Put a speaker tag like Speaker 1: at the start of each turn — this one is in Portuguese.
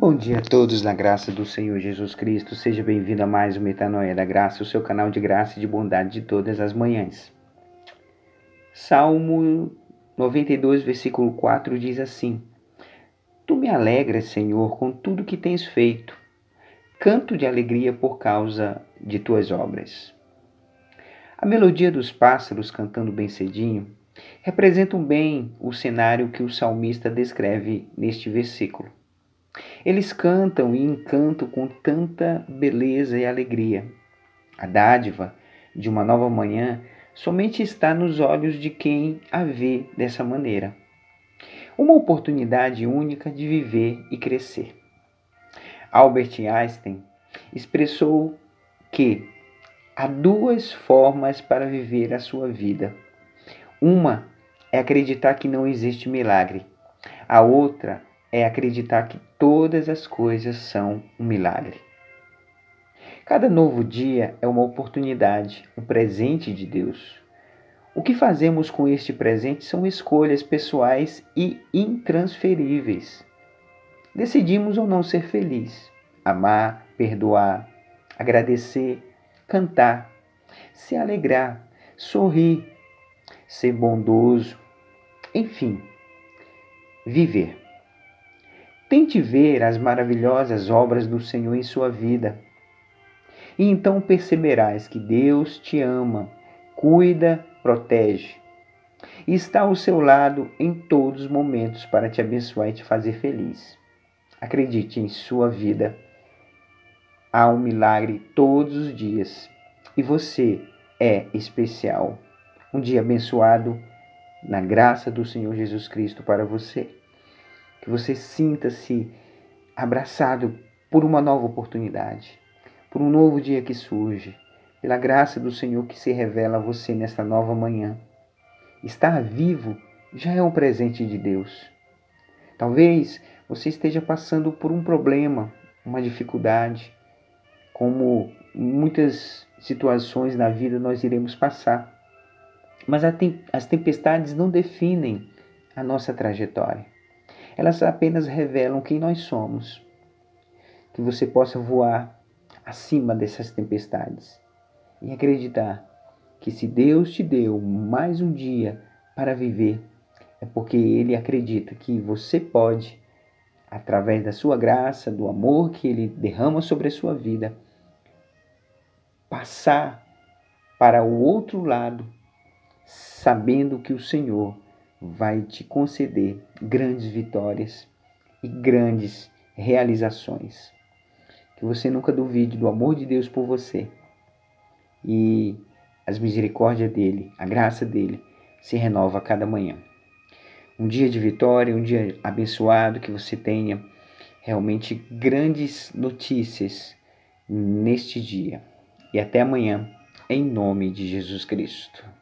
Speaker 1: Bom dia a todos na graça do Senhor Jesus Cristo. Seja bem-vindo a mais uma Metanoia da Graça, o seu canal de graça e de bondade de todas as manhãs. Salmo 92, versículo 4 diz assim: Tu me alegras, Senhor, com tudo que tens feito. Canto de alegria por causa de tuas obras. A melodia dos pássaros cantando bem cedinho representam bem o cenário que o salmista descreve neste versículo. Eles cantam e encantam com tanta beleza e alegria. A dádiva de uma nova manhã somente está nos olhos de quem a vê dessa maneira. Uma oportunidade única de viver e crescer. Albert Einstein expressou que há duas formas para viver a sua vida. Uma é acreditar que não existe milagre. A outra é acreditar que todas as coisas são um milagre. Cada novo dia é uma oportunidade, um presente de Deus. O que fazemos com este presente são escolhas pessoais e intransferíveis. Decidimos ou não ser feliz, amar, perdoar, agradecer, cantar, se alegrar, sorrir, ser bondoso, enfim, viver. Tente ver as maravilhosas obras do Senhor em sua vida. E então perceberás que Deus te ama, cuida, protege e está ao seu lado em todos os momentos para te abençoar e te fazer feliz. Acredite em sua vida. Há um milagre todos os dias e você é especial. Um dia abençoado na graça do Senhor Jesus Cristo para você que você sinta-se abraçado por uma nova oportunidade, por um novo dia que surge, pela graça do Senhor que se revela a você nesta nova manhã. Estar vivo já é um presente de Deus. Talvez você esteja passando por um problema, uma dificuldade, como muitas situações na vida nós iremos passar. Mas as tempestades não definem a nossa trajetória. Elas apenas revelam quem nós somos. Que você possa voar acima dessas tempestades e acreditar que se Deus te deu mais um dia para viver, é porque Ele acredita que você pode, através da sua graça, do amor que Ele derrama sobre a sua vida, passar para o outro lado, sabendo que o Senhor vai te conceder grandes vitórias e grandes realizações. Que você nunca duvide do amor de Deus por você e as misericórdias dele, a graça dele se renova a cada manhã. Um dia de vitória, um dia abençoado, que você tenha realmente grandes notícias neste dia. E até amanhã, em nome de Jesus Cristo.